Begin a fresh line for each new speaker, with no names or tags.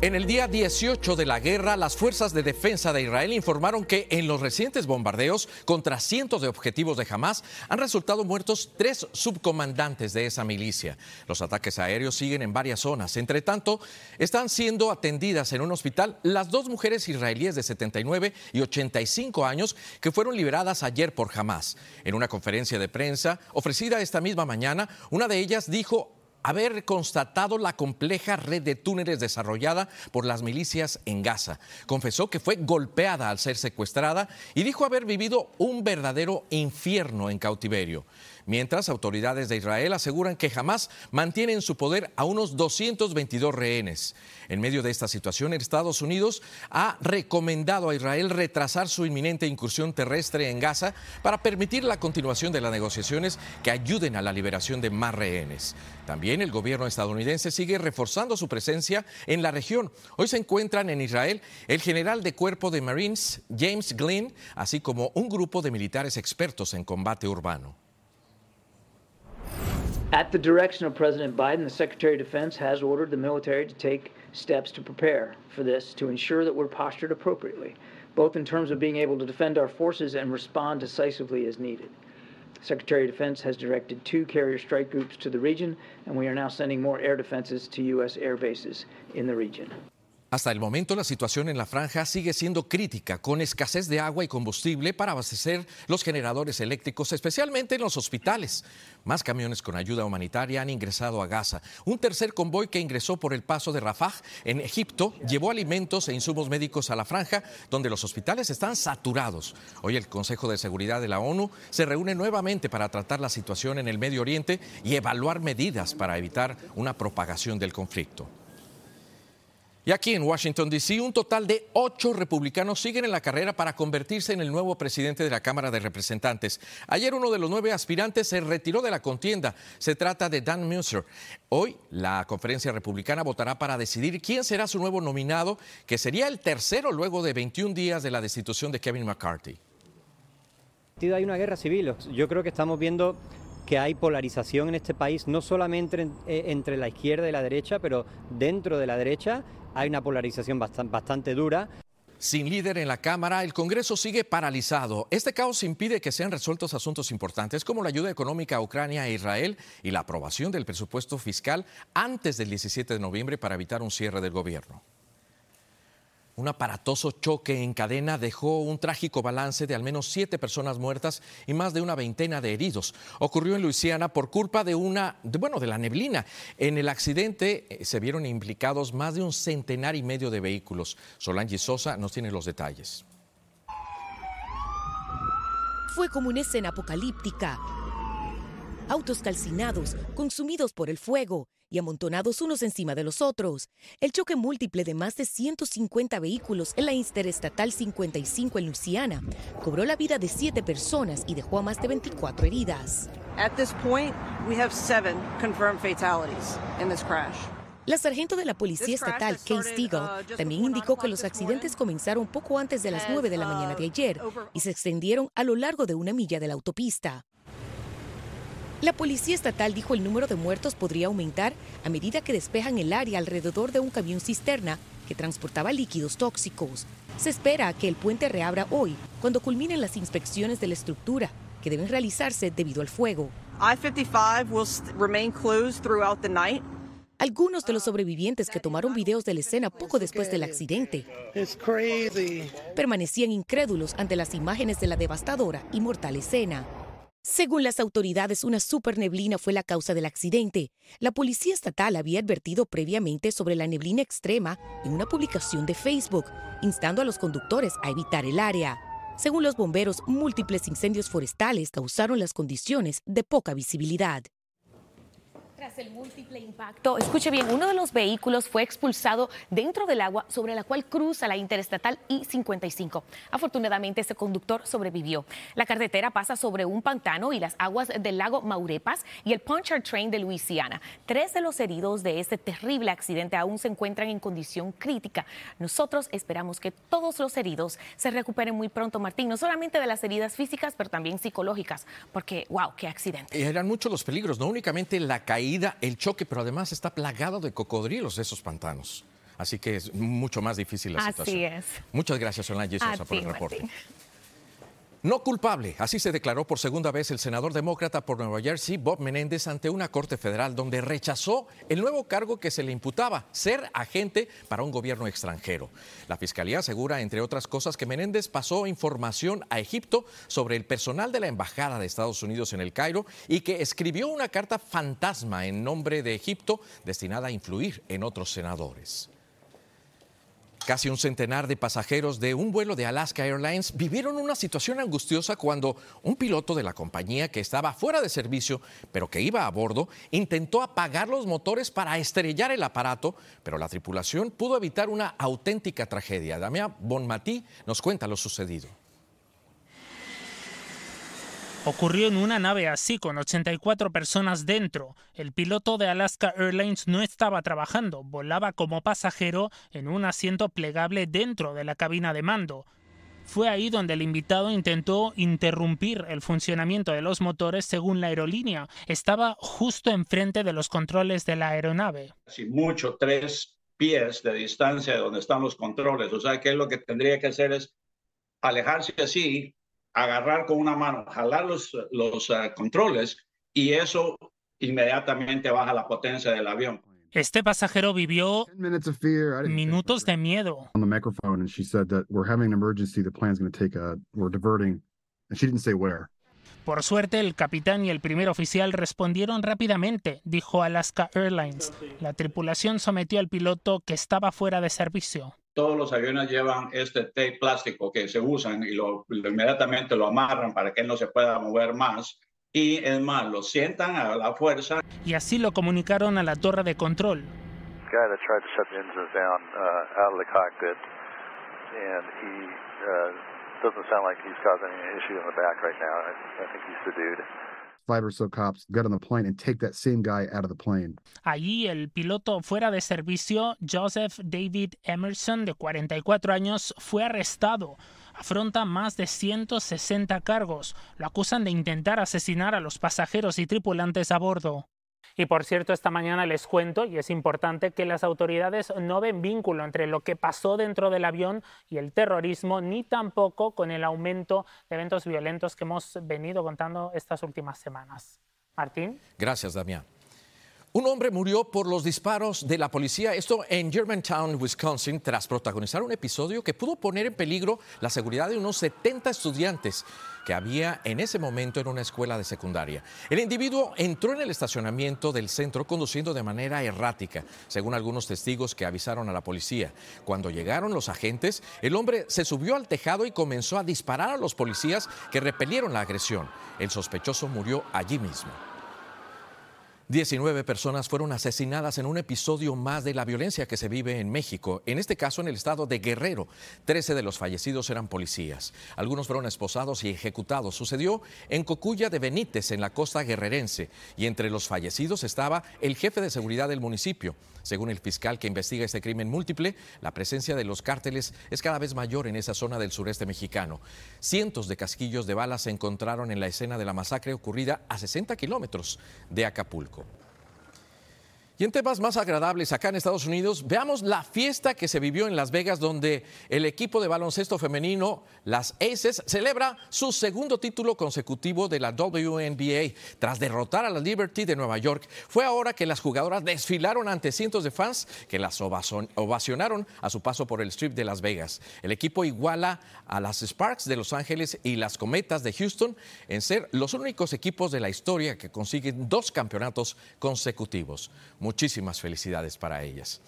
En el día 18 de la guerra, las fuerzas de defensa de Israel informaron que en los recientes bombardeos contra cientos de objetivos de Hamas han resultado muertos tres subcomandantes de esa milicia. Los ataques aéreos siguen en varias zonas. Entre tanto, están siendo atendidas en un hospital las dos mujeres israelíes de 79 y 85 años que fueron liberadas ayer por Hamas. En una conferencia de prensa ofrecida esta misma mañana, una de ellas dijo haber constatado la compleja red de túneles desarrollada por las milicias en Gaza. Confesó que fue golpeada al ser secuestrada y dijo haber vivido un verdadero infierno en cautiverio mientras autoridades de Israel aseguran que jamás mantiene en su poder a unos 222 rehenes. En medio de esta situación, Estados Unidos ha recomendado a Israel retrasar su inminente incursión terrestre en Gaza para permitir la continuación de las negociaciones que ayuden a la liberación de más rehenes. También el gobierno estadounidense sigue reforzando su presencia en la región. Hoy se encuentran en Israel el general de cuerpo de Marines James Glynn, así como un grupo de militares expertos en combate urbano.
At the direction of President Biden, the Secretary of Defense has ordered the military to take steps to prepare for this to ensure that we're postured appropriately, both in terms of being able to defend our forces and respond decisively as needed. Secretary of Defense has directed two carrier strike groups to the region, and we are now sending more air defenses to U.S. air bases in the region.
Hasta el momento la situación en la franja sigue siendo crítica, con escasez de agua y combustible para abastecer los generadores eléctricos, especialmente en los hospitales. Más camiones con ayuda humanitaria han ingresado a Gaza. Un tercer convoy que ingresó por el paso de Rafah en Egipto llevó alimentos e insumos médicos a la franja, donde los hospitales están saturados. Hoy el Consejo de Seguridad de la ONU se reúne nuevamente para tratar la situación en el Medio Oriente y evaluar medidas para evitar una propagación del conflicto. Y aquí en Washington, D.C., un total de ocho republicanos siguen en la carrera para convertirse en el nuevo presidente de la Cámara de Representantes. Ayer uno de los nueve aspirantes se retiró de la contienda. Se trata de Dan Musser. Hoy la conferencia republicana votará para decidir quién será su nuevo nominado, que sería el tercero luego de 21 días de la destitución de Kevin McCarthy.
Hay una guerra civil. Yo creo que estamos viendo que hay polarización en este país, no solamente eh, entre la izquierda y la derecha, pero dentro de la derecha hay una polarización bastante, dura.
Sin líder en la Cámara, el Congreso sigue paralizado. Este caos impide que sean resueltos asuntos importantes como la ayuda económica a Ucrania e Israel y la aprobación del presupuesto fiscal antes del 17 de noviembre para evitar un cierre del gobierno. Un aparatoso choque en cadena dejó un trágico balance de al menos siete personas muertas y más de una veintena de heridos. Ocurrió en Luisiana por culpa de una, bueno, de la neblina. En el accidente eh, se vieron implicados más de un centenar y medio de vehículos. Solange Sosa nos tiene los detalles.
Fue como una escena apocalíptica. Autos calcinados, consumidos por el fuego y amontonados unos encima de los otros. El choque múltiple de más de 150 vehículos en la Interestatal 55 en Luisiana cobró la vida de siete personas y dejó a más de 24 heridas.
At this point, we have seven confirmed fatalities in this crash.
La sargento de la Policía Estatal, Kay Stigall, uh, también indicó que los accidentes comenzaron poco antes de las 9 de la mañana de uh, ayer y se extendieron a lo largo de una milla de la autopista. La policía estatal dijo el número de muertos podría aumentar a medida que despejan el área alrededor de un camión cisterna que transportaba líquidos tóxicos. Se espera que el puente reabra hoy, cuando culminen las inspecciones de la estructura, que deben realizarse debido al fuego. Algunos de los sobrevivientes que tomaron videos de la escena poco después del accidente permanecían incrédulos ante las imágenes de la devastadora y mortal escena. Según las autoridades, una superneblina fue la causa del accidente. La policía estatal había advertido previamente sobre la neblina extrema en una publicación de Facebook, instando a los conductores a evitar el área. Según los bomberos, múltiples incendios forestales causaron las condiciones de poca visibilidad el múltiple impacto, escuche bien, uno de los vehículos fue expulsado dentro del agua sobre la cual cruza la interestatal I-55. Afortunadamente, ese conductor sobrevivió. La carretera pasa sobre un pantano y las aguas del lago Maurepas y el Puncher Train de Luisiana. Tres de los heridos de este terrible accidente aún se encuentran en condición crítica. Nosotros esperamos que todos los heridos se recuperen muy pronto, Martín, no solamente de las heridas físicas, pero también psicológicas, porque, wow, qué accidente.
Eran muchos los peligros, no únicamente la caída el choque, pero además está plagado de cocodrilos esos pantanos. Así que es mucho más difícil la situación.
Así es.
Muchas gracias, Solange Sosa, por el reporte.
Martín.
No culpable, así se declaró por segunda vez el senador demócrata por Nueva Jersey, Bob Menéndez, ante una corte federal donde rechazó el nuevo cargo que se le imputaba, ser agente para un gobierno extranjero. La fiscalía asegura, entre otras cosas, que Menéndez pasó información a Egipto sobre el personal de la Embajada de Estados Unidos en el Cairo y que escribió una carta fantasma en nombre de Egipto destinada a influir en otros senadores. Casi un centenar de pasajeros de un vuelo de Alaska Airlines vivieron una situación angustiosa cuando un piloto de la compañía que estaba fuera de servicio, pero que iba a bordo, intentó apagar los motores para estrellar el aparato, pero la tripulación pudo evitar una auténtica tragedia. Damián Bonmatí nos cuenta lo sucedido.
Ocurrió en una nave así con 84 personas dentro. El piloto de Alaska Airlines no estaba trabajando, volaba como pasajero en un asiento plegable dentro de la cabina de mando. Fue ahí donde el invitado intentó interrumpir el funcionamiento de los motores según la aerolínea. Estaba justo enfrente de los controles de la aeronave.
Así mucho, tres pies de distancia de donde están los controles. O sea que lo que tendría que hacer es alejarse así, agarrar con una mano, jalar los, los uh, controles y eso inmediatamente baja la potencia del avión.
Este pasajero vivió minutos de miedo.
on the microphone, and she said that we're having an emergency. The plan's going to take a. We're diverting, and she didn't say where.
Por suerte, el capitán y el primer oficial respondieron rápidamente, dijo Alaska Airlines. La tripulación sometió al piloto que estaba fuera de servicio.
Todos los aviones llevan este tape plástico que se usan y lo, lo inmediatamente lo amarran para que él no se pueda mover más. Y es más, lo sientan a la fuerza
Y así lo comunicaron a la torre de control.
uh, out of the cockpit, and he uh, doesn't sound like he's causing any issue in the back right now. I, I think he's subdued.
Five or so cops got on the plane and take that same guy out of the plane.
Allí el piloto fuera de servicio, Joseph David Emerson, de 44 años, fue arrestado. Afronta más de 160 cargos. Lo acusan de intentar asesinar a los pasajeros y tripulantes a bordo. Y por cierto, esta mañana les cuento, y es importante, que las autoridades no ven vínculo entre lo que pasó dentro del avión y el terrorismo, ni tampoco con el aumento de eventos violentos que hemos venido contando estas últimas semanas. Martín.
Gracias, Damián. Un hombre murió por los disparos de la policía, esto en Germantown, Wisconsin, tras protagonizar un episodio que pudo poner en peligro la seguridad de unos 70 estudiantes que había en ese momento en una escuela de secundaria. El individuo entró en el estacionamiento del centro conduciendo de manera errática, según algunos testigos que avisaron a la policía. Cuando llegaron los agentes, el hombre se subió al tejado y comenzó a disparar a los policías que repelieron la agresión. El sospechoso murió allí mismo. 19 personas fueron asesinadas en un episodio más de la violencia que se vive en México, en este caso en el estado de Guerrero. 13 de los fallecidos eran policías. Algunos fueron esposados y ejecutados. Sucedió en Cocuya de Benítez, en la costa guerrerense, y entre los fallecidos estaba el jefe de seguridad del municipio. Según el fiscal que investiga este crimen múltiple, la presencia de los cárteles es cada vez mayor en esa zona del sureste mexicano. Cientos de casquillos de balas se encontraron en la escena de la masacre ocurrida a 60 kilómetros de Acapulco. Y en temas más agradables acá en Estados Unidos, veamos la fiesta que se vivió en Las Vegas, donde el equipo de baloncesto femenino, las Aces, celebra su segundo título consecutivo de la WNBA tras derrotar a la Liberty de Nueva York. Fue ahora que las jugadoras desfilaron ante cientos de fans que las ovacionaron a su paso por el strip de Las Vegas. El equipo iguala a las Sparks de Los Ángeles y las Cometas de Houston en ser los únicos equipos de la historia que consiguen dos campeonatos consecutivos. Muchísimas felicidades para ellas.